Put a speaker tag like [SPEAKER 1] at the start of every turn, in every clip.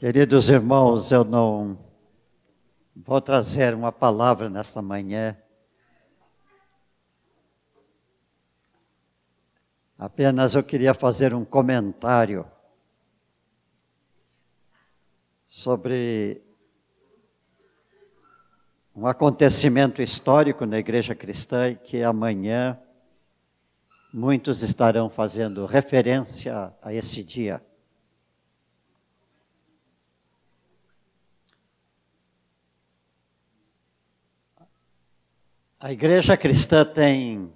[SPEAKER 1] Queridos irmãos, eu não vou trazer uma palavra nesta manhã. Apenas eu queria fazer um comentário sobre um acontecimento histórico na igreja cristã que amanhã muitos estarão fazendo referência a esse dia. A igreja cristã tem,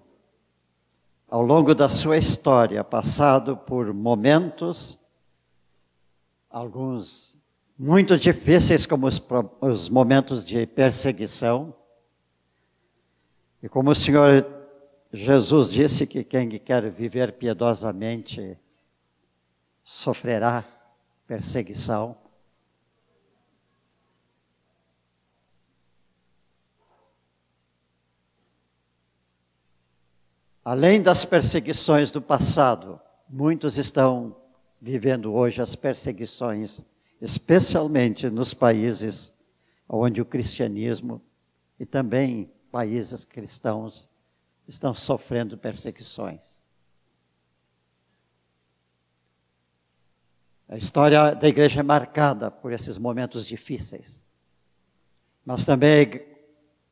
[SPEAKER 1] ao longo da sua história, passado por momentos, alguns muito difíceis, como os, os momentos de perseguição. E como o Senhor Jesus disse que quem quer viver piedosamente sofrerá perseguição. Além das perseguições do passado, muitos estão vivendo hoje as perseguições, especialmente nos países onde o cristianismo e também países cristãos estão sofrendo perseguições. A história da igreja é marcada por esses momentos difíceis. Mas também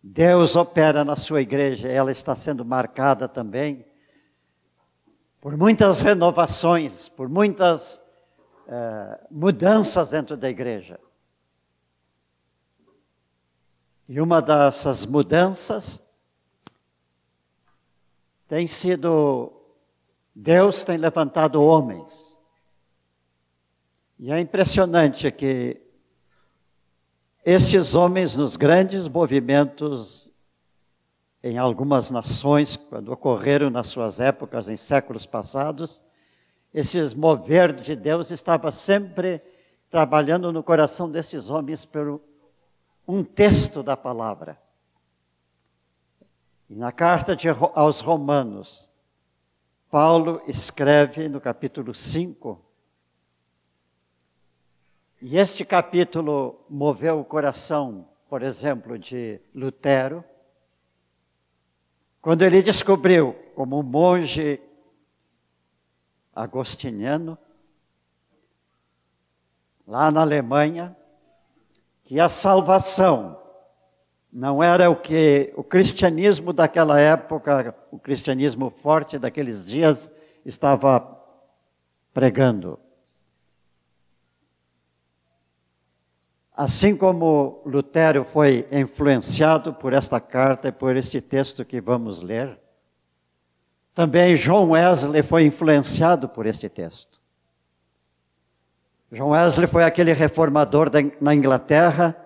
[SPEAKER 1] Deus opera na sua igreja, ela está sendo marcada também por muitas renovações, por muitas uh, mudanças dentro da igreja. E uma dessas mudanças tem sido Deus tem levantado homens. E é impressionante que esses homens nos grandes movimentos em algumas nações, quando ocorreram nas suas épocas em séculos passados, esses mover de Deus estava sempre trabalhando no coração desses homens por um texto da palavra. E na carta de, aos Romanos, Paulo escreve no capítulo 5, e este capítulo moveu o coração, por exemplo, de Lutero, quando ele descobriu, como um monge agostiniano, lá na Alemanha, que a salvação não era o que o cristianismo daquela época, o cristianismo forte daqueles dias, estava pregando. Assim como Lutero foi influenciado por esta carta e por este texto que vamos ler, também John Wesley foi influenciado por este texto. John Wesley foi aquele reformador na Inglaterra,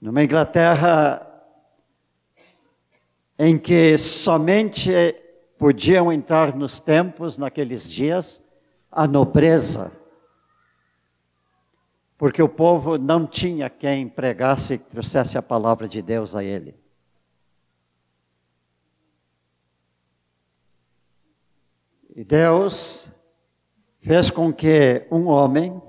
[SPEAKER 1] numa Inglaterra em que somente podiam entrar nos tempos, naqueles dias, a nobreza porque o povo não tinha quem pregasse e trouxesse a palavra de Deus a ele. E Deus fez com que um homem,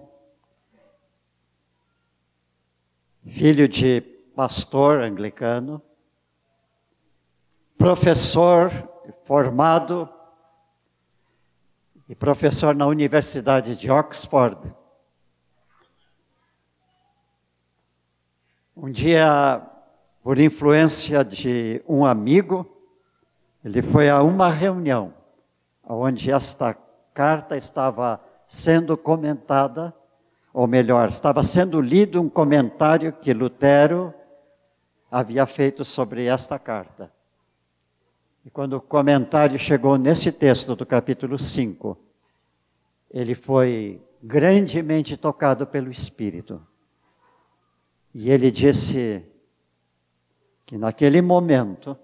[SPEAKER 1] filho de pastor anglicano, professor formado e professor na Universidade de Oxford, Um dia, por influência de um amigo, ele foi a uma reunião onde esta carta estava sendo comentada, ou melhor, estava sendo lido um comentário que Lutero havia feito sobre esta carta. E quando o comentário chegou nesse texto do capítulo 5, ele foi grandemente tocado pelo Espírito. E ele disse que naquele momento,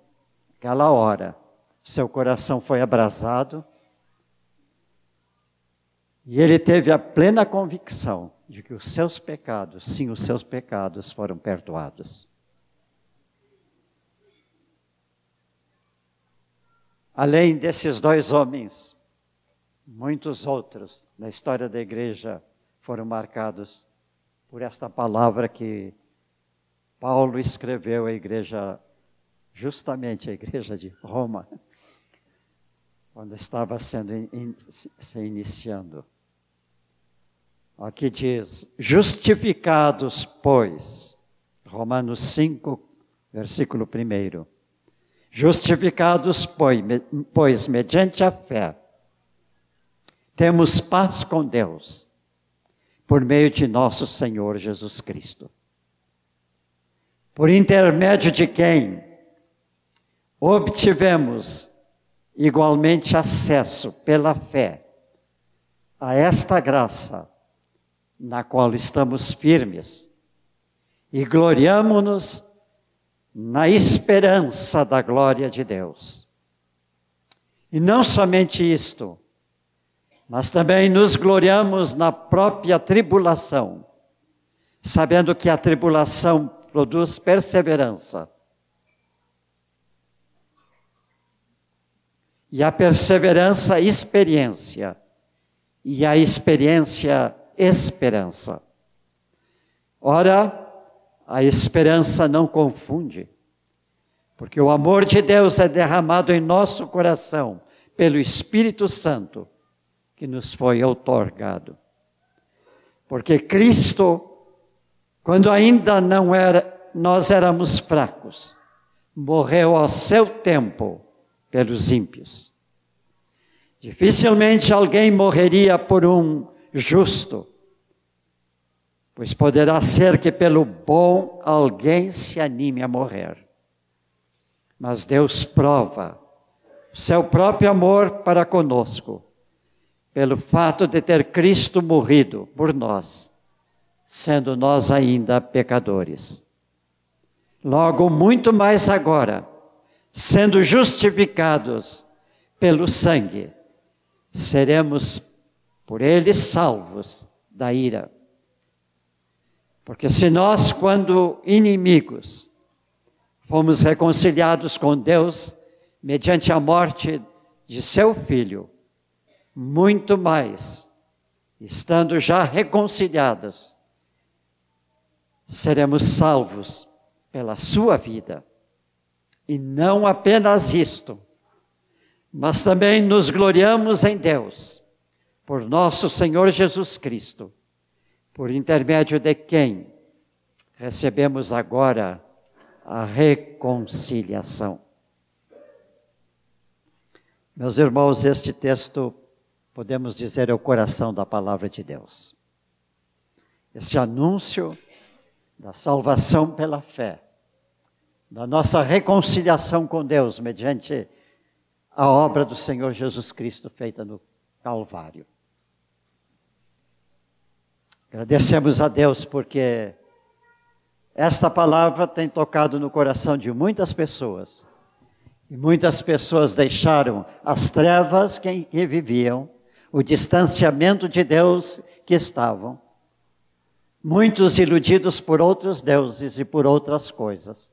[SPEAKER 1] aquela hora, seu coração foi abrasado e ele teve a plena convicção de que os seus pecados, sim, os seus pecados foram perdoados. Além desses dois homens, muitos outros na história da igreja foram marcados por esta palavra que Paulo escreveu à igreja, justamente a igreja de Roma, quando estava sendo in, se iniciando. Aqui diz: justificados, pois, Romanos 5, versículo 1. Justificados, pois, mediante a fé, temos paz com Deus, por meio de nosso Senhor Jesus Cristo. Por intermédio de quem obtivemos igualmente acesso pela fé a esta graça na qual estamos firmes e gloriamo-nos na esperança da glória de Deus. E não somente isto, mas também nos gloriamos na própria tribulação, sabendo que a tribulação produz perseverança. E a perseverança, experiência. E a experiência, esperança. Ora, a esperança não confunde, porque o amor de Deus é derramado em nosso coração pelo Espírito Santo que nos foi outorgado. Porque Cristo, quando ainda não era, nós éramos fracos, morreu ao seu tempo pelos ímpios. Dificilmente alguém morreria por um justo, pois poderá ser que pelo bom alguém se anime a morrer. Mas Deus prova o seu próprio amor para conosco, pelo fato de ter Cristo morrido por nós, sendo nós ainda pecadores. Logo, muito mais agora, sendo justificados pelo sangue, seremos por ele salvos da ira. Porque se nós, quando inimigos, fomos reconciliados com Deus mediante a morte de seu filho, muito mais, estando já reconciliados, seremos salvos pela sua vida. E não apenas isto, mas também nos gloriamos em Deus, por nosso Senhor Jesus Cristo por intermédio de quem recebemos agora a reconciliação. Meus irmãos, este texto, podemos dizer, é o coração da palavra de Deus. Este anúncio da salvação pela fé, da nossa reconciliação com Deus mediante a obra do Senhor Jesus Cristo feita no Calvário. Agradecemos a Deus porque esta palavra tem tocado no coração de muitas pessoas. E muitas pessoas deixaram as trevas que viviam, o distanciamento de Deus que estavam. Muitos iludidos por outros deuses e por outras coisas.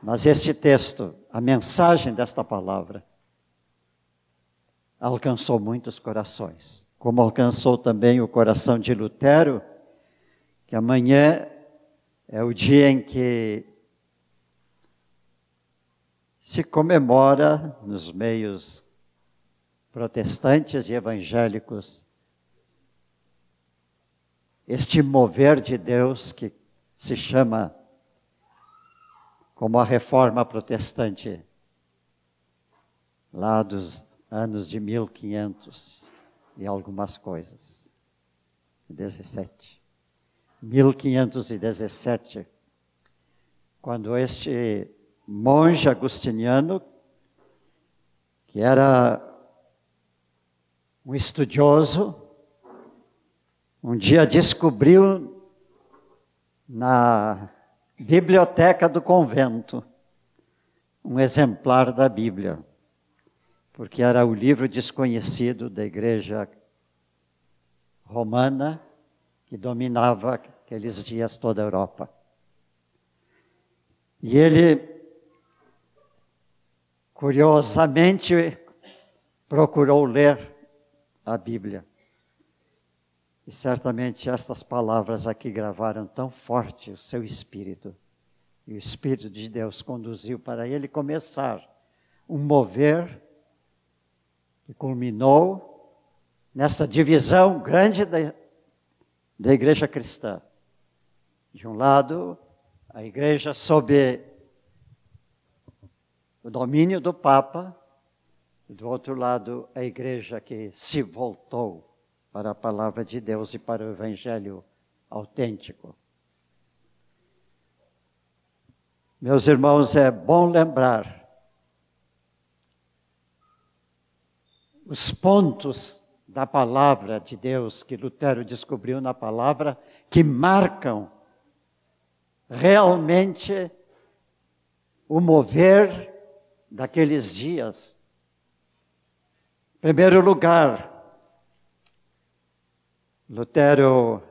[SPEAKER 1] Mas este texto, a mensagem desta palavra, alcançou muitos corações como alcançou também o coração de Lutero, que amanhã é o dia em que se comemora nos meios protestantes e evangélicos este mover de Deus que se chama como a reforma protestante lá dos anos de 1500 e algumas coisas. 17. 1517, quando este monge agustiniano, que era um estudioso, um dia descobriu na biblioteca do convento um exemplar da Bíblia porque era o livro desconhecido da igreja romana que dominava aqueles dias toda a Europa. E ele, curiosamente, procurou ler a Bíblia. E certamente estas palavras aqui gravaram tão forte o seu espírito. E o Espírito de Deus conduziu para ele começar um mover que culminou nessa divisão grande da, da igreja cristã. De um lado, a igreja sob o domínio do Papa, do outro lado, a igreja que se voltou para a palavra de Deus e para o evangelho autêntico. Meus irmãos, é bom lembrar os pontos da palavra de Deus que Lutero descobriu na palavra que marcam realmente o mover daqueles dias. Primeiro lugar, Lutero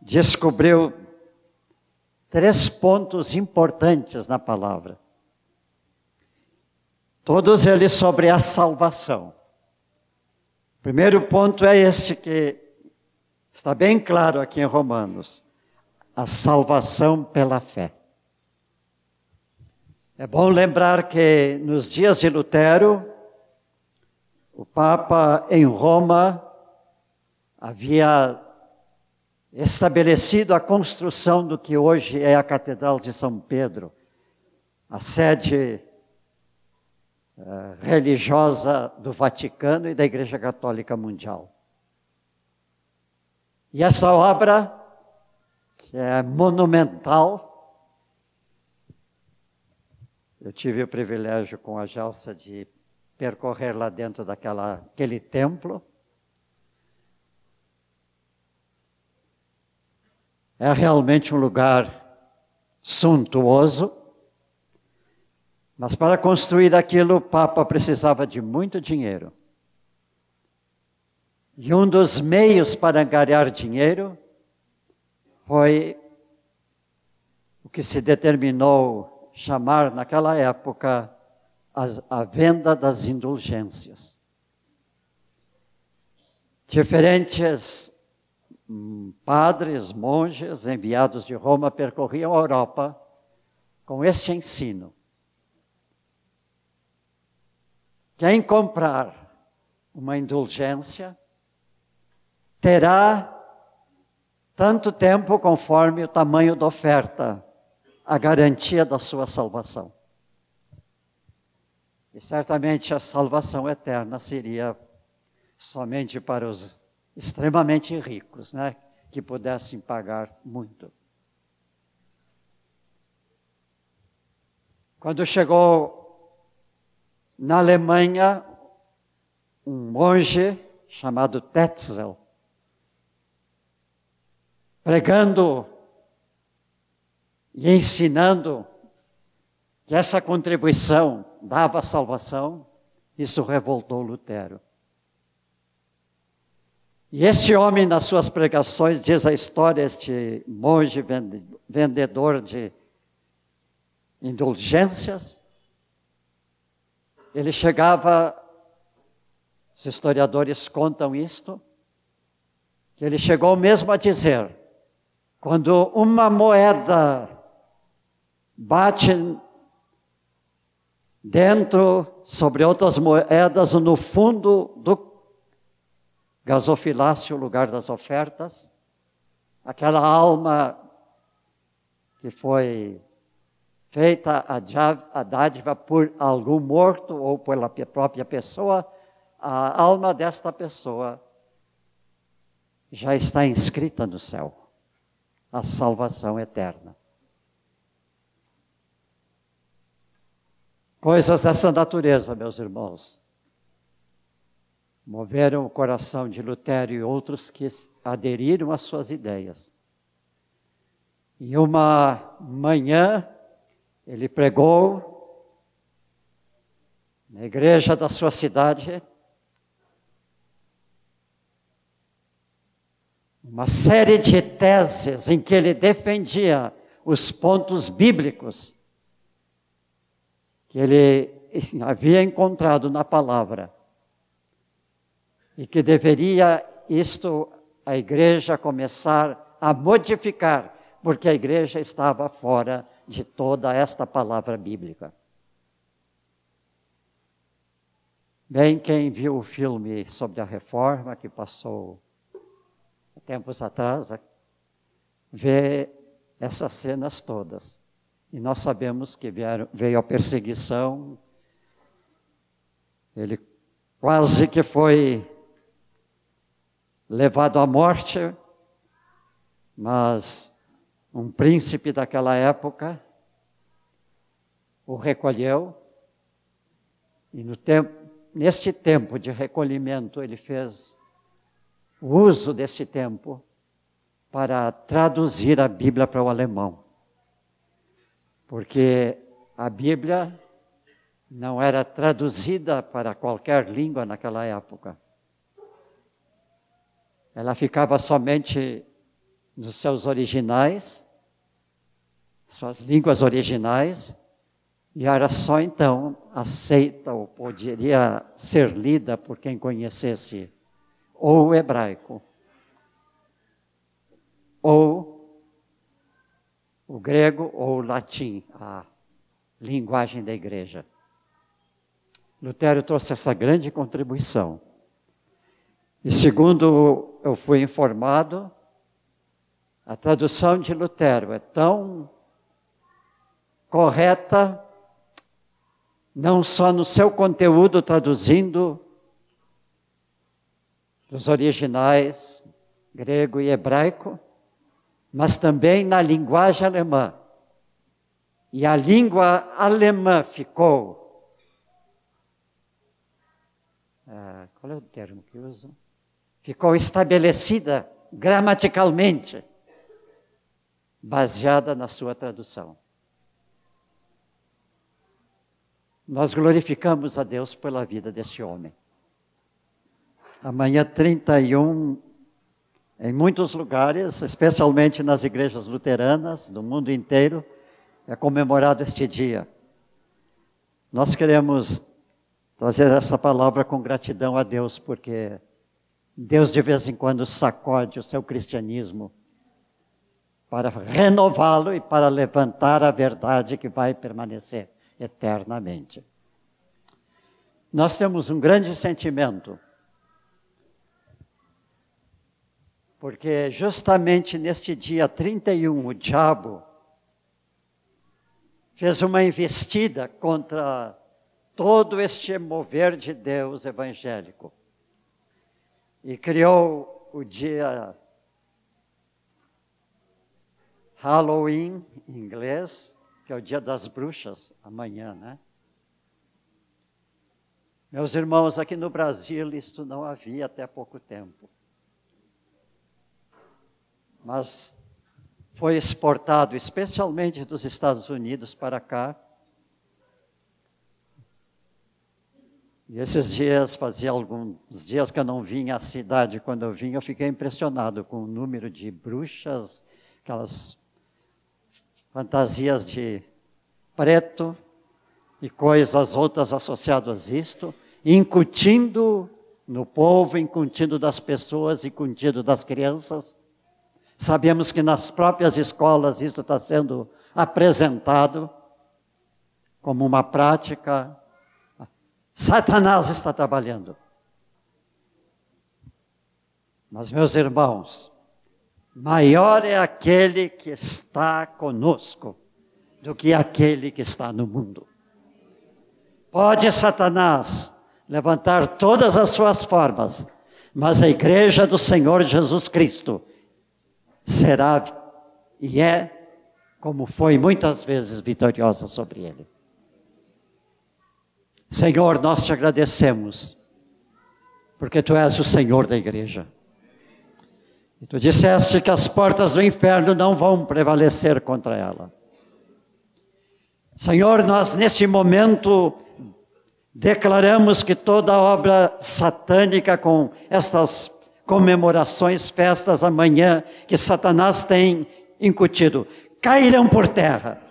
[SPEAKER 1] descobriu três pontos importantes na palavra. Todos eles sobre a salvação. O primeiro ponto é este que está bem claro aqui em Romanos: a salvação pela fé. É bom lembrar que nos dias de Lutero, o Papa em Roma havia estabelecido a construção do que hoje é a Catedral de São Pedro, a sede eh, religiosa do Vaticano e da Igreja Católica Mundial. E essa obra, que é monumental, eu tive o privilégio com a Gelsa de percorrer lá dentro daquela aquele templo. É realmente um lugar suntuoso, mas para construir aquilo, o Papa precisava de muito dinheiro. E um dos meios para angariar dinheiro foi o que se determinou chamar naquela época a, a venda das indulgências. Diferentes hum, padres, monges enviados de Roma percorriam a Europa com este ensino. Quem comprar uma indulgência terá tanto tempo conforme o tamanho da oferta, a garantia da sua salvação. E certamente a salvação eterna seria somente para os extremamente ricos, né, que pudessem pagar muito. Quando chegou na Alemanha, um monge chamado Tetzel, pregando e ensinando que essa contribuição dava salvação, isso revoltou Lutero. E este homem, nas suas pregações, diz a história, este monge vendedor de indulgências, ele chegava, os historiadores contam isto, que ele chegou mesmo a dizer: quando uma moeda bate dentro, sobre outras moedas, no fundo do gasofilácio, lugar das ofertas, aquela alma que foi feita a dádiva por algum morto ou pela própria pessoa, a alma desta pessoa já está inscrita no céu, a salvação eterna. Coisas dessa natureza, meus irmãos, moveram o coração de Lutero e outros que aderiram às suas ideias. E uma manhã, ele pregou na igreja da sua cidade uma série de teses em que ele defendia os pontos bíblicos ele havia encontrado na palavra e que deveria isto a igreja começar a modificar, porque a igreja estava fora de toda esta palavra bíblica. Bem, quem viu o filme sobre a reforma que passou tempos atrás, vê essas cenas todas. E nós sabemos que vieram, veio a perseguição, ele quase que foi levado à morte, mas um príncipe daquela época o recolheu, e no tempo, neste tempo de recolhimento ele fez o uso deste tempo para traduzir a Bíblia para o alemão. Porque a Bíblia não era traduzida para qualquer língua naquela época. Ela ficava somente nos seus originais, suas línguas originais, e era só então aceita ou poderia ser lida por quem conhecesse ou o hebraico, ou o grego ou o latim, a linguagem da igreja. Lutero trouxe essa grande contribuição. E segundo eu fui informado, a tradução de Lutero é tão correta, não só no seu conteúdo traduzindo dos originais grego e hebraico, mas também na linguagem alemã. E a língua alemã ficou. Ah, qual é o termo que uso? Ficou estabelecida gramaticalmente, baseada na sua tradução. Nós glorificamos a Deus pela vida deste homem. Amanhã 31, em muitos lugares, especialmente nas igrejas luteranas do mundo inteiro, é comemorado este dia. Nós queremos trazer essa palavra com gratidão a Deus, porque Deus de vez em quando sacode o seu cristianismo para renová-lo e para levantar a verdade que vai permanecer eternamente. Nós temos um grande sentimento Porque justamente neste dia 31, o diabo fez uma investida contra todo este mover de Deus evangélico. E criou o dia Halloween, em inglês, que é o dia das bruxas, amanhã, né? Meus irmãos, aqui no Brasil isto não havia até pouco tempo mas foi exportado especialmente dos Estados Unidos para cá. E esses dias, fazia alguns dias que eu não vinha à cidade, quando eu vim, eu fiquei impressionado com o número de bruxas, aquelas fantasias de preto e coisas outras associadas a isto, incutindo no povo, incutindo das pessoas, incutindo das crianças, Sabemos que nas próprias escolas isso está sendo apresentado como uma prática. Satanás está trabalhando. Mas, meus irmãos, maior é aquele que está conosco do que aquele que está no mundo. Pode Satanás levantar todas as suas formas, mas a igreja do Senhor Jesus Cristo será e é, como foi muitas vezes, vitoriosa sobre ele. Senhor, nós te agradecemos, porque tu és o Senhor da igreja. E tu disseste que as portas do inferno não vão prevalecer contra ela. Senhor, nós neste momento declaramos que toda obra satânica com estas comemorações, festas amanhã que Satanás tem incutido, cairão por terra.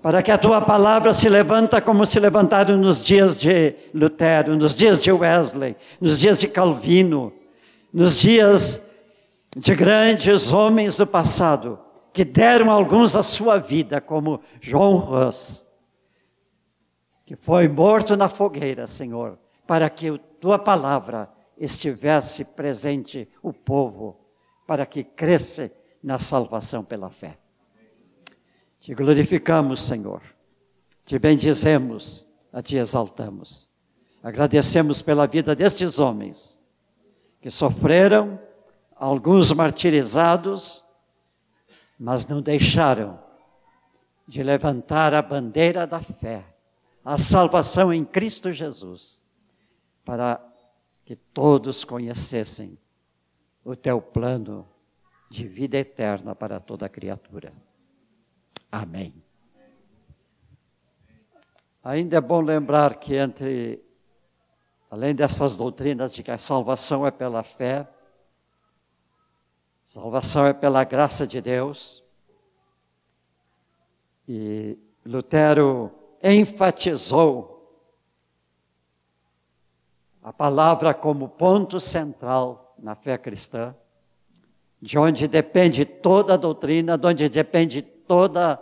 [SPEAKER 1] Para que a tua palavra se levanta como se levantaram nos dias de Lutero, nos dias de Wesley, nos dias de Calvino, nos dias de grandes homens do passado, que deram alguns a sua vida, como João Rus, que foi morto na fogueira, Senhor, para que a tua palavra estivesse presente o povo, para que cresça na salvação pela fé. Te glorificamos, Senhor. Te bendizemos, a te exaltamos. Agradecemos pela vida destes homens que sofreram, alguns martirizados, mas não deixaram de levantar a bandeira da fé, a salvação em Cristo Jesus, para que todos conhecessem o teu plano de vida eterna para toda criatura. Amém. Ainda é bom lembrar que entre, além dessas doutrinas de que a salvação é pela fé, salvação é pela graça de Deus, e Lutero enfatizou a palavra como ponto central na fé cristã, de onde depende toda a doutrina, de onde depende toda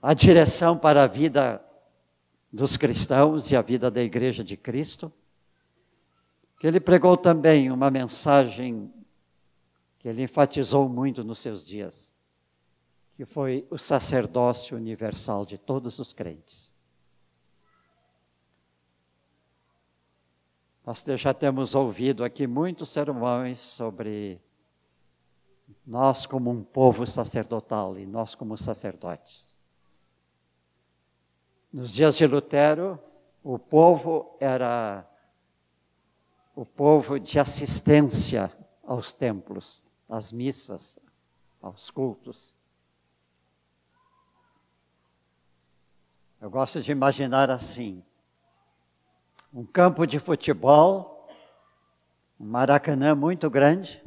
[SPEAKER 1] a direção para a vida dos cristãos e a vida da Igreja de Cristo. Que ele pregou também uma mensagem que ele enfatizou muito nos seus dias, que foi o sacerdócio universal de todos os crentes. Nós já temos ouvido aqui muitos sermões sobre nós como um povo sacerdotal e nós como sacerdotes. Nos dias de Lutero, o povo era o povo de assistência aos templos, às missas, aos cultos. Eu gosto de imaginar assim: um campo de futebol, um maracanã muito grande,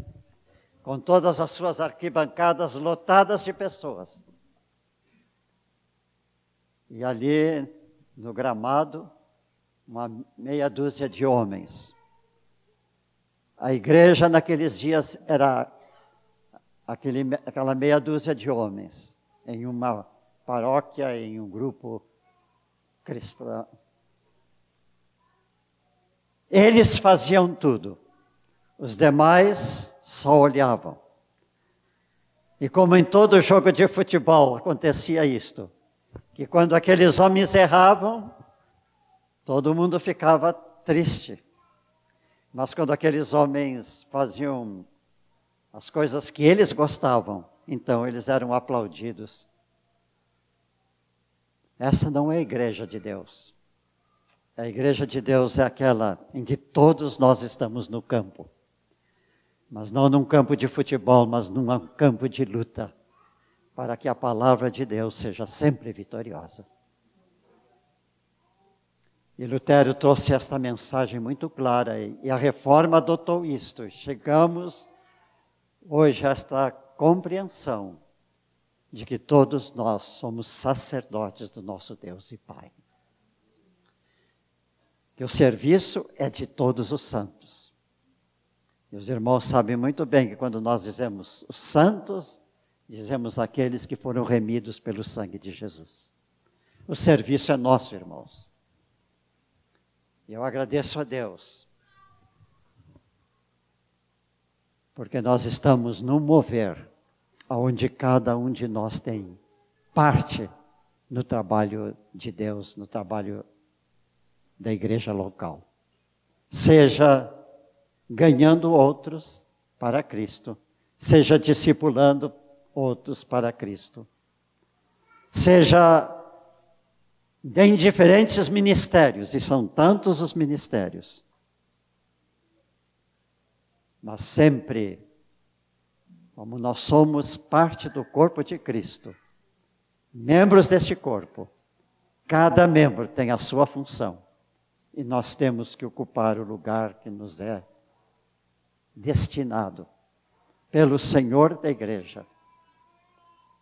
[SPEAKER 1] com todas as suas arquibancadas lotadas de pessoas. E ali, no gramado, uma meia dúzia de homens. A igreja naqueles dias era aquele, aquela meia dúzia de homens, em uma paróquia, em um grupo cristão eles faziam tudo, os demais só olhavam. E como em todo jogo de futebol acontecia isto, que quando aqueles homens erravam, todo mundo ficava triste. Mas quando aqueles homens faziam as coisas que eles gostavam, então eles eram aplaudidos. Essa não é a igreja de Deus. A igreja de Deus é aquela em que todos nós estamos no campo. Mas não num campo de futebol, mas num campo de luta, para que a palavra de Deus seja sempre vitoriosa. E Lutero trouxe esta mensagem muito clara e a reforma adotou isto. Chegamos hoje a esta compreensão de que todos nós somos sacerdotes do nosso Deus e Pai que o serviço é de todos os santos. E os irmãos sabem muito bem que quando nós dizemos os santos, dizemos aqueles que foram remidos pelo sangue de Jesus. O serviço é nosso, irmãos. E eu agradeço a Deus, porque nós estamos no mover, onde cada um de nós tem parte no trabalho de Deus, no trabalho da igreja local. Seja ganhando outros para Cristo, seja discipulando outros para Cristo. Seja em diferentes ministérios, e são tantos os ministérios. Mas sempre, como nós somos parte do corpo de Cristo, membros deste corpo, cada membro tem a sua função e nós temos que ocupar o lugar que nos é destinado pelo Senhor da igreja,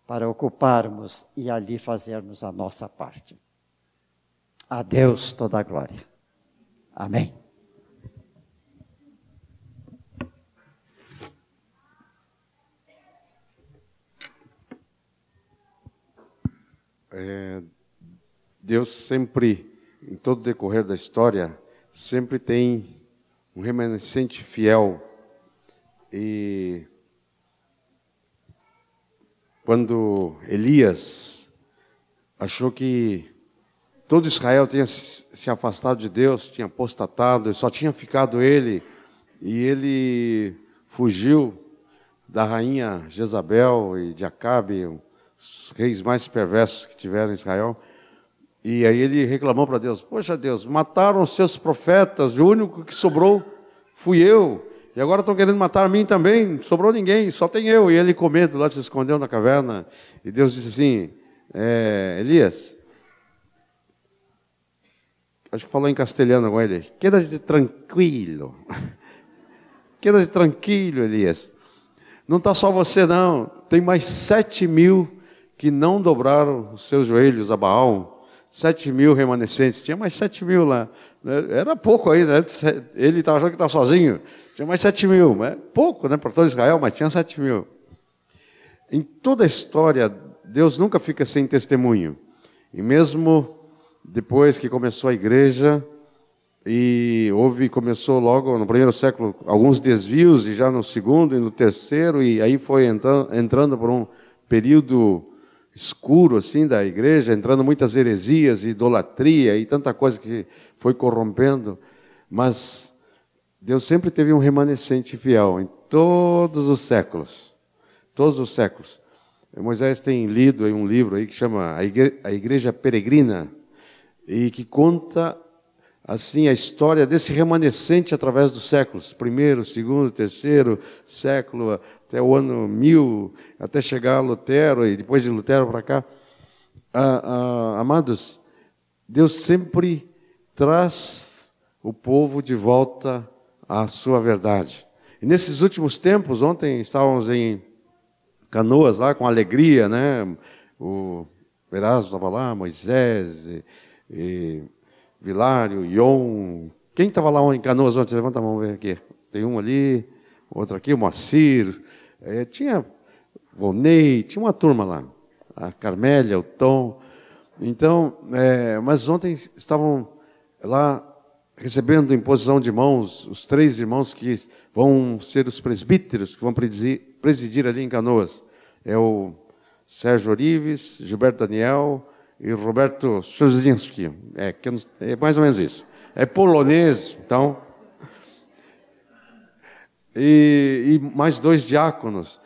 [SPEAKER 1] para ocuparmos e ali fazermos a nossa parte. A Deus toda a glória. Amém.
[SPEAKER 2] É, Deus sempre em todo o decorrer da história, sempre tem um remanescente fiel. E quando Elias achou que todo Israel tinha se afastado de Deus, tinha apostatado, só tinha ficado ele, e ele fugiu da rainha Jezabel e de Acabe, os reis mais perversos que tiveram em Israel. E aí ele reclamou para Deus: Poxa, Deus, mataram os seus profetas, o único que sobrou fui eu. E agora estão querendo matar a mim também, sobrou ninguém, só tem eu. E ele com medo lá se escondeu na caverna. E Deus disse assim: é, Elias, acho que falou em castelhano com ele: Queda-te tranquilo. Queda-te tranquilo, Elias. Não está só você, não. Tem mais sete mil que não dobraram os seus joelhos a Baal. Sete mil remanescentes. Tinha mais sete mil lá. Era pouco aí, né? Ele estava achando que estava sozinho. Tinha mais sete mil. É pouco, né? Para todo Israel, mas tinha sete mil. Em toda a história, Deus nunca fica sem testemunho. E mesmo depois que começou a igreja, e houve, começou logo no primeiro século alguns desvios, e já no segundo e no terceiro, e aí foi entrando, entrando por um período escuro assim da igreja, entrando muitas heresias, idolatria e tanta coisa que foi corrompendo, mas Deus sempre teve um remanescente fiel em todos os séculos, todos os séculos. Moisés tem lido um livro aí que chama A Igreja, a Igreja Peregrina e que conta assim a história desse remanescente através dos séculos, primeiro, segundo, terceiro século, até o ano mil, até chegar a Lutero e depois de Lutero para cá. Ah, ah, amados, Deus sempre traz o povo de volta à sua verdade. E nesses últimos tempos, ontem estávamos em Canoas lá com alegria, né? O Erasmo estava lá, Moisés e, e Vilário, Ion. Quem estava lá em Canoas ontem? Levanta a mão ver aqui. Tem um ali, outro aqui, o Moacir. É, tinha o Ney, tinha uma turma lá. A Carmélia, o Tom. Então, é, mas ontem estavam lá recebendo imposição de mãos os três irmãos que vão ser os presbíteros, que vão presidir, presidir ali em Canoas. É o Sérgio Orives, Gilberto Daniel, e Roberto Szuzinski. É, é mais ou menos isso. É polonês, então. E, e mais dois diáconos.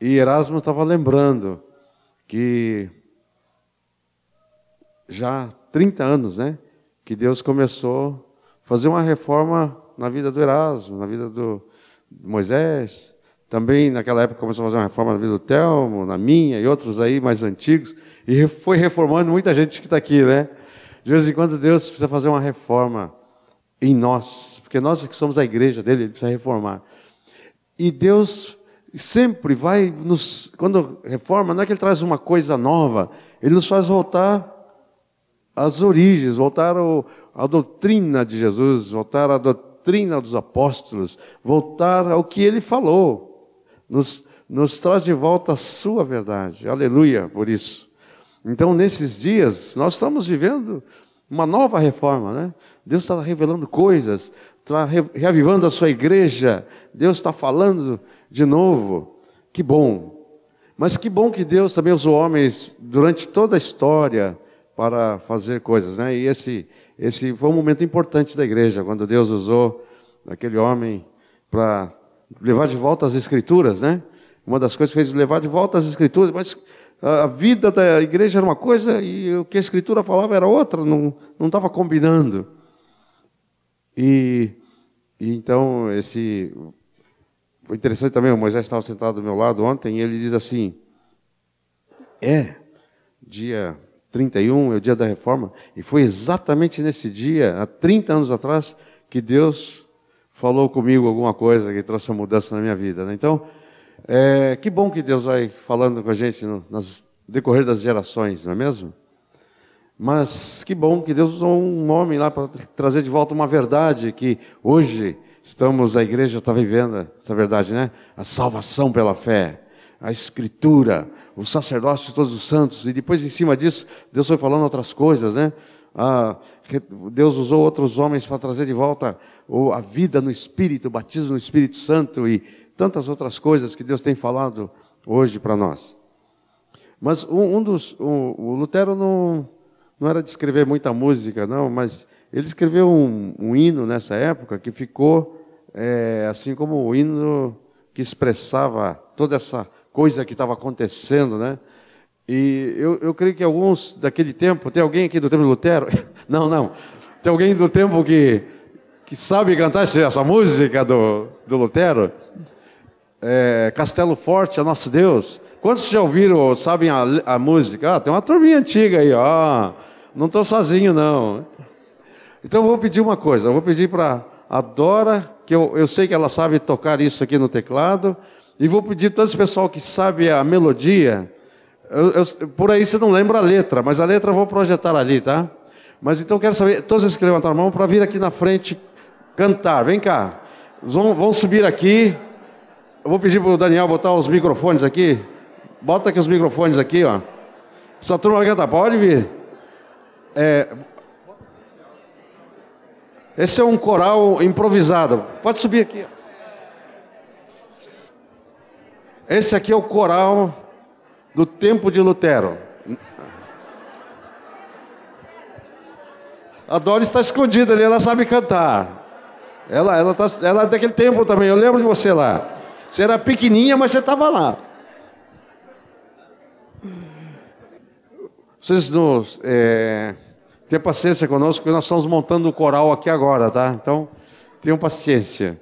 [SPEAKER 2] E Erasmo estava lembrando que já há 30 anos, né? Que Deus começou a fazer uma reforma na vida do Erasmo, na vida do Moisés. Também naquela época começou a fazer uma reforma na vida do Telmo, na minha e outros aí mais antigos. E foi reformando muita gente que está aqui, né? De vez em quando Deus precisa fazer uma reforma em nós, porque nós que somos a igreja dele, ele precisa reformar. E Deus sempre vai nos, quando reforma, não é que ele traz uma coisa nova, ele nos faz voltar às origens, voltar ao, à doutrina de Jesus, voltar à doutrina dos apóstolos, voltar ao que ele falou, nos, nos traz de volta a sua verdade. Aleluia por isso. Então, nesses dias, nós estamos vivendo uma nova reforma, né? Deus está revelando coisas, está reavivando a sua igreja, Deus está falando de novo. Que bom. Mas que bom que Deus também usou homens durante toda a história para fazer coisas, né? E esse, esse foi um momento importante da igreja, quando Deus usou aquele homem para levar de volta as escrituras, né? Uma das coisas fez levar de volta as escrituras, mas a vida da igreja era uma coisa e o que a escritura falava era outra, não estava combinando. E, e, então, esse. Foi interessante também, o Moisés estava sentado do meu lado ontem e ele diz assim: É, dia 31 é o dia da reforma, e foi exatamente nesse dia, há 30 anos atrás, que Deus falou comigo alguma coisa que trouxe uma mudança na minha vida. Né? Então, é, que bom que Deus vai falando com a gente no nas decorrer das gerações, não é mesmo? Mas que bom que Deus usou um homem lá para trazer de volta uma verdade que hoje estamos, a igreja está vivendo essa verdade, né? A salvação pela fé. a Escritura, o sacerdócio de todos os santos, e depois em cima disso, Deus foi falando outras coisas, né? Ah, Deus usou outros homens para trazer de volta a vida no Espírito, o batismo no Espírito Santo e tantas outras coisas que Deus tem falado hoje para nós. Mas um, um dos, um, o Lutero não, não era de escrever muita música, não, mas ele escreveu um, um hino nessa época que ficou é, assim como o hino que expressava toda essa coisa que estava acontecendo, né? E eu, eu creio que alguns daquele tempo, tem alguém aqui do tempo de Lutero? Não, não. Tem alguém do tempo que, que sabe cantar essa música do, do Lutero? É, Castelo Forte é nosso Deus. Quantos já ouviram ou sabem a, a música? Ah, tem uma turminha antiga aí, ó. Não estou sozinho, não. Então eu vou pedir uma coisa, eu vou pedir para a Dora, que eu, eu sei que ela sabe tocar isso aqui no teclado, e vou pedir para todo esse pessoal que sabe a melodia, eu, eu, por aí você não lembra a letra, mas a letra eu vou projetar ali, tá? Mas então quero saber, todos esses que levantaram a mão, para vir aqui na frente cantar. Vem cá. Vão, vão subir aqui. Eu vou pedir para o Daniel botar os microfones aqui. Bota aqui os microfones aqui, ó. Essa turma vai cantar, pode vir. É... Esse é um coral improvisado. Pode subir aqui. Esse aqui é o coral do tempo de Lutero. A Dora está escondida ali, ela sabe cantar. Ela, ela, tá, ela é daquele tempo também, eu lembro de você lá. Você era pequenininha, mas você estava lá. Vocês nos, é, tenham paciência conosco, nós estamos montando o coral aqui agora, tá? Então, tenham paciência.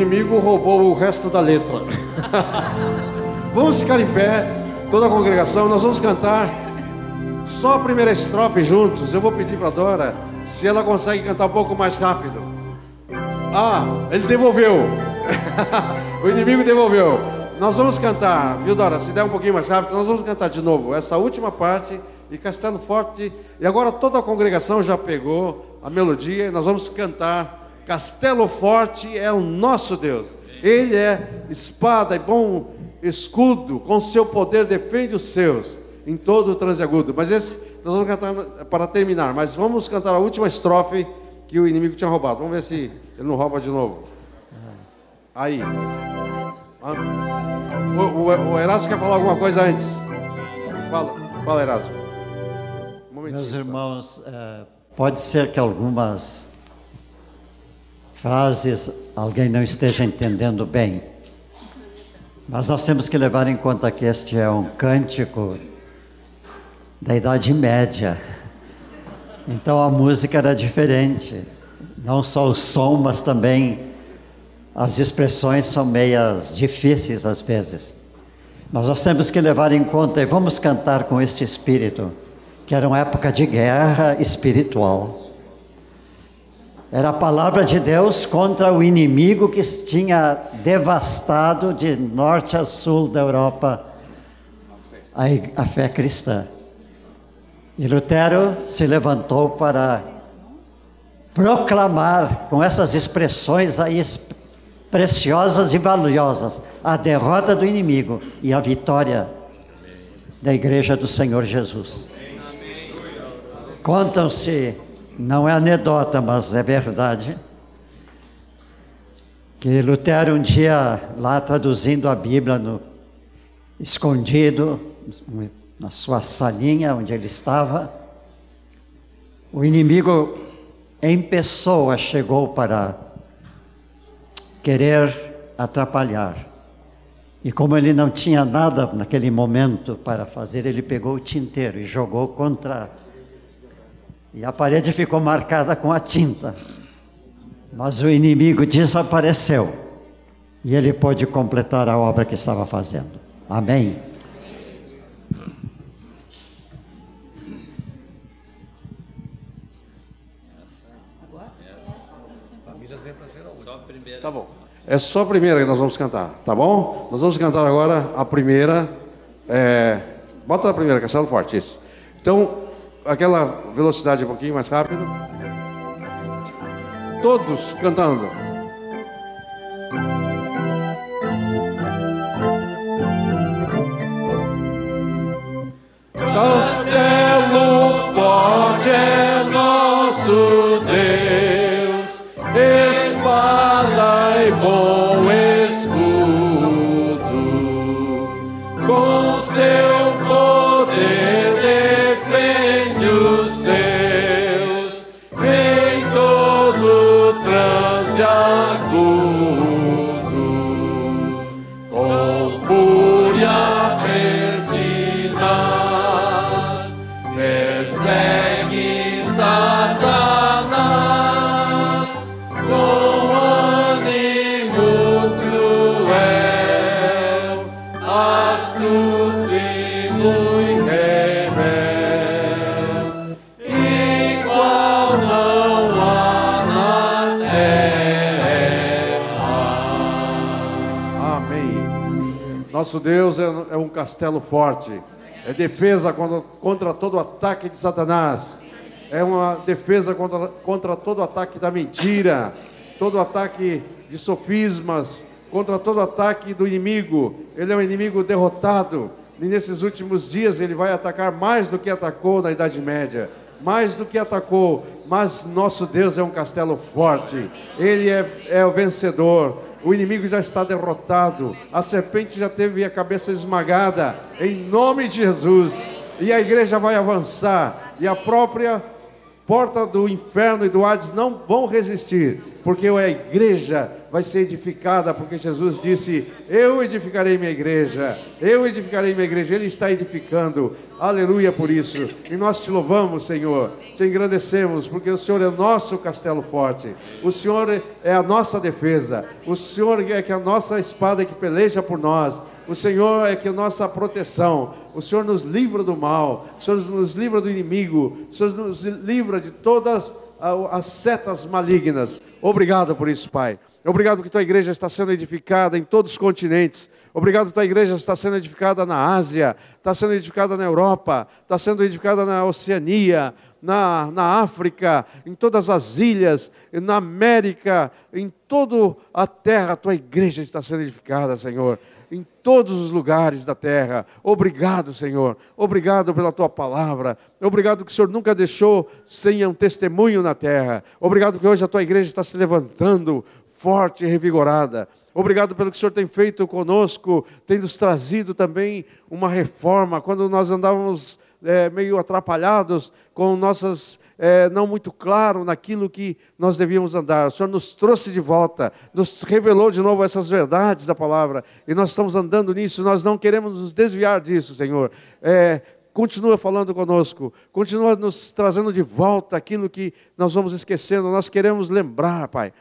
[SPEAKER 2] Inimigo roubou o resto da letra. vamos ficar em pé, toda a congregação, nós vamos cantar só a primeira estrofe juntos. Eu vou pedir para Dora se ela consegue cantar um pouco mais rápido. Ah, ele devolveu. o inimigo devolveu. Nós vamos cantar, viu Dora? Se der um pouquinho mais rápido, nós vamos cantar de novo essa última parte e Castelo Forte. E agora toda a congregação já pegou a melodia e nós vamos cantar Castelo Forte é o nosso Deus. Ele é espada e bom escudo, com seu poder defende os seus em todo o transagudo. Mas esse nós vamos cantar para terminar, mas vamos cantar a última estrofe que o inimigo tinha roubado. Vamos ver se ele não rouba de novo. Aí. Ah, o, o, o Erasmo quer falar alguma coisa antes? Fala, fala Erasmo.
[SPEAKER 1] Um Meus irmãos, é, pode ser que algumas frases alguém não esteja entendendo bem. Mas nós temos que levar em conta que este é um cântico da Idade Média. Então a música era diferente. Não só o som, mas também as expressões são meias difíceis às vezes. Mas nós temos que levar em conta e vamos cantar com este espírito, que era uma época de guerra espiritual. Era a palavra de Deus contra o inimigo que tinha devastado de norte a sul da Europa a, a fé cristã. E Lutero se levantou para proclamar com essas expressões aí preciosas e valiosas a derrota do inimigo e a vitória da igreja do Senhor Jesus. Contam-se não é anedota, mas é verdade, que Lutero um dia, lá traduzindo a Bíblia no, escondido, na sua salinha onde ele estava, o inimigo em pessoa chegou para querer atrapalhar. E como ele não tinha nada naquele momento para fazer, ele pegou o tinteiro e jogou contra e a parede ficou marcada com a tinta. Mas o inimigo desapareceu. E ele pôde completar a obra que estava fazendo. Amém.
[SPEAKER 2] Tá bom. É só a primeira que nós vamos cantar, tá bom? Nós vamos cantar agora a primeira. É... Bota a primeira, Castelo Forte, isso. Então, aquela velocidade um pouquinho mais rápido. Todos cantando. Castelo forte é nosso Deus, espada e bom Nosso Deus é, é um castelo forte, é defesa contra, contra todo ataque de Satanás, é uma defesa contra, contra todo ataque da mentira, todo ataque de sofismas, contra todo ataque do inimigo. Ele é um inimigo derrotado. E nesses últimos dias ele vai atacar mais do que atacou na Idade Média, mais do que atacou. Mas nosso Deus é um castelo forte, ele é, é o vencedor o inimigo já está derrotado, a serpente já teve a cabeça esmagada, em nome de Jesus, e a igreja vai avançar, e a própria porta do inferno e do Hades não vão resistir. porque a igreja vai ser edificada, porque Jesus disse: Eu edificarei minha igreja, eu edificarei minha igreja. Ele está edificando, aleluia por isso. E nós te louvamos, Senhor, te engrandecemos, porque o Senhor é o nosso castelo forte, o Senhor é a nossa defesa, o Senhor é que a nossa espada que peleja por nós. O Senhor é que é a nossa proteção. O Senhor nos livra do mal. O Senhor nos livra do inimigo. O Senhor nos livra de todas as setas malignas. Obrigado por isso, Pai. Obrigado porque tua igreja está sendo edificada em todos os continentes. Obrigado tua igreja está sendo edificada na Ásia, está sendo edificada na Europa, está sendo edificada na Oceania, na, na África, em todas as ilhas, na América, em toda a terra, a tua igreja está sendo edificada, Senhor em todos os lugares da terra. Obrigado, Senhor. Obrigado pela tua palavra. Obrigado que o Senhor nunca deixou sem um testemunho na terra. Obrigado que hoje a tua igreja está se levantando forte e revigorada. Obrigado pelo que o Senhor tem feito conosco, tem nos trazido também uma reforma. Quando nós andávamos é, meio atrapalhados com nossas é, não muito claro naquilo que nós devíamos andar. O Senhor nos trouxe de volta, nos revelou de novo essas verdades da palavra, e nós estamos andando nisso, nós não queremos nos desviar disso, Senhor. É, continua falando conosco, continua nos trazendo de volta aquilo que nós vamos esquecendo, nós queremos lembrar, Pai,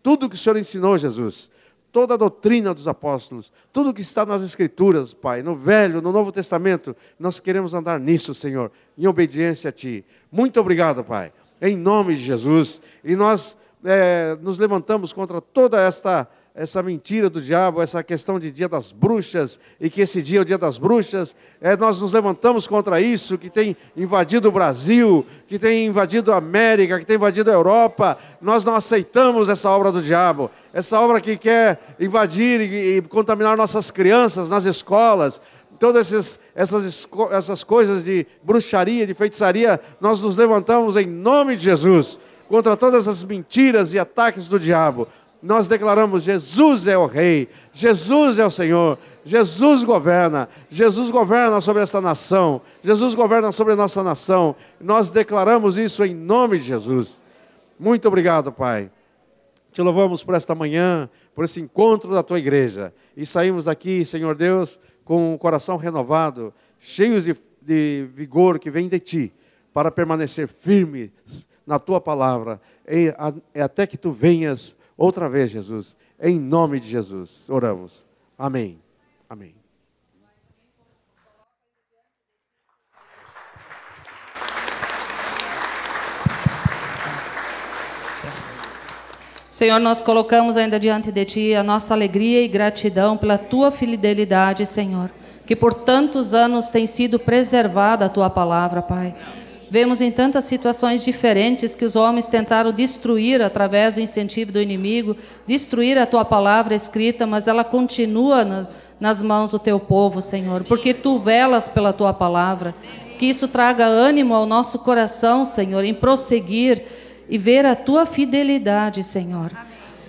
[SPEAKER 2] tudo que o Senhor ensinou, Jesus toda a doutrina dos apóstolos, tudo que está nas Escrituras, Pai, no Velho, no Novo Testamento, nós queremos andar nisso, Senhor, em obediência a Ti. Muito obrigado, Pai, em nome de Jesus. E nós é, nos levantamos contra toda esta essa mentira do diabo, essa questão de dia das bruxas, e que esse dia é o dia das bruxas, é, nós nos levantamos contra isso, que tem invadido o Brasil, que tem invadido a América, que tem invadido a Europa, nós não aceitamos essa obra do diabo, essa obra que quer invadir e, e contaminar nossas crianças nas escolas, todas essas, essas, essas coisas de bruxaria, de feitiçaria, nós nos levantamos em nome de Jesus contra todas as mentiras e ataques do diabo nós declaramos: Jesus é o Rei, Jesus é o Senhor, Jesus governa, Jesus governa sobre esta nação, Jesus governa sobre a nossa nação. Nós declaramos isso em nome de Jesus. Muito obrigado, Pai. Te louvamos por esta manhã, por esse encontro da tua igreja. E saímos daqui, Senhor Deus, com o coração renovado, cheios de, de vigor que vem de ti, para permanecer firmes na tua palavra, e, a, até que tu venhas Outra vez, Jesus, em nome de Jesus, oramos. Amém. Amém.
[SPEAKER 3] Senhor, nós colocamos ainda diante de Ti a nossa alegria e gratidão pela Tua fidelidade, Senhor, que por tantos anos tem sido preservada a Tua palavra, Pai. Vemos em tantas situações diferentes que os homens tentaram destruir através do incentivo do inimigo, destruir a tua palavra escrita, mas ela continua nas, mãos do teu povo, Senhor, porque tu velas pela tua palavra. Que isso traga ânimo ao nosso coração, Senhor, em prosseguir e ver a tua fidelidade, Senhor.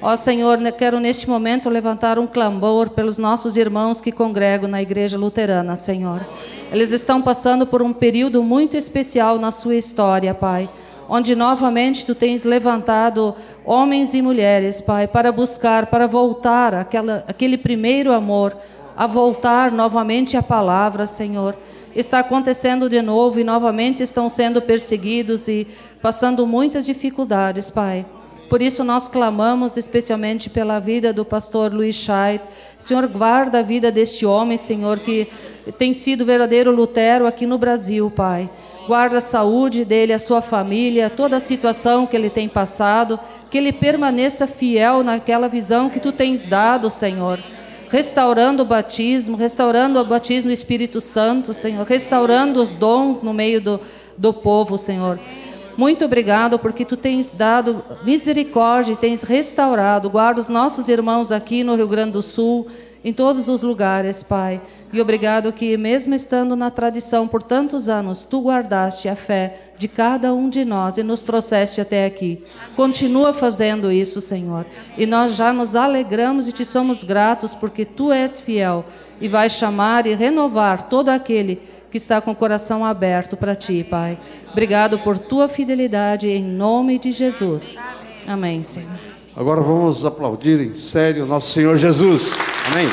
[SPEAKER 3] Ó Senhor, quero neste momento levantar um clamor pelos nossos irmãos que congregam na igreja luterana, Senhor. Eles estão passando por um período muito especial na sua história, Pai, onde novamente tu tens levantado homens e mulheres, Pai, para buscar, para voltar aquela, aquele primeiro amor, a voltar novamente à palavra, Senhor. Está acontecendo de novo e novamente estão sendo perseguidos e passando muitas dificuldades, Pai. Por isso nós clamamos especialmente pela vida do pastor Luiz Scheid. Senhor, guarda a vida deste homem, Senhor, que tem sido verdadeiro Lutero aqui no Brasil, Pai. Guarda a saúde dele, a sua família, toda a situação que ele tem passado, que ele permaneça fiel naquela visão que tu tens dado, Senhor. Restaurando o batismo, restaurando o batismo do Espírito Santo, Senhor, restaurando os dons no meio do, do povo, Senhor. Muito obrigado porque tu tens dado misericórdia tens restaurado. Guarda os nossos irmãos aqui no Rio Grande do Sul, em todos os lugares, Pai. E obrigado que, mesmo estando na tradição por tantos anos, tu guardaste a fé de cada um de nós e nos trouxeste até aqui. Continua fazendo isso, Senhor. E nós já nos alegramos e te somos gratos porque tu és fiel e vais chamar e renovar todo aquele que está com o coração aberto para ti, Pai. Obrigado por tua fidelidade em nome de Jesus. Amém, Senhor.
[SPEAKER 2] Agora vamos aplaudir em sério nosso Senhor Jesus. Amém.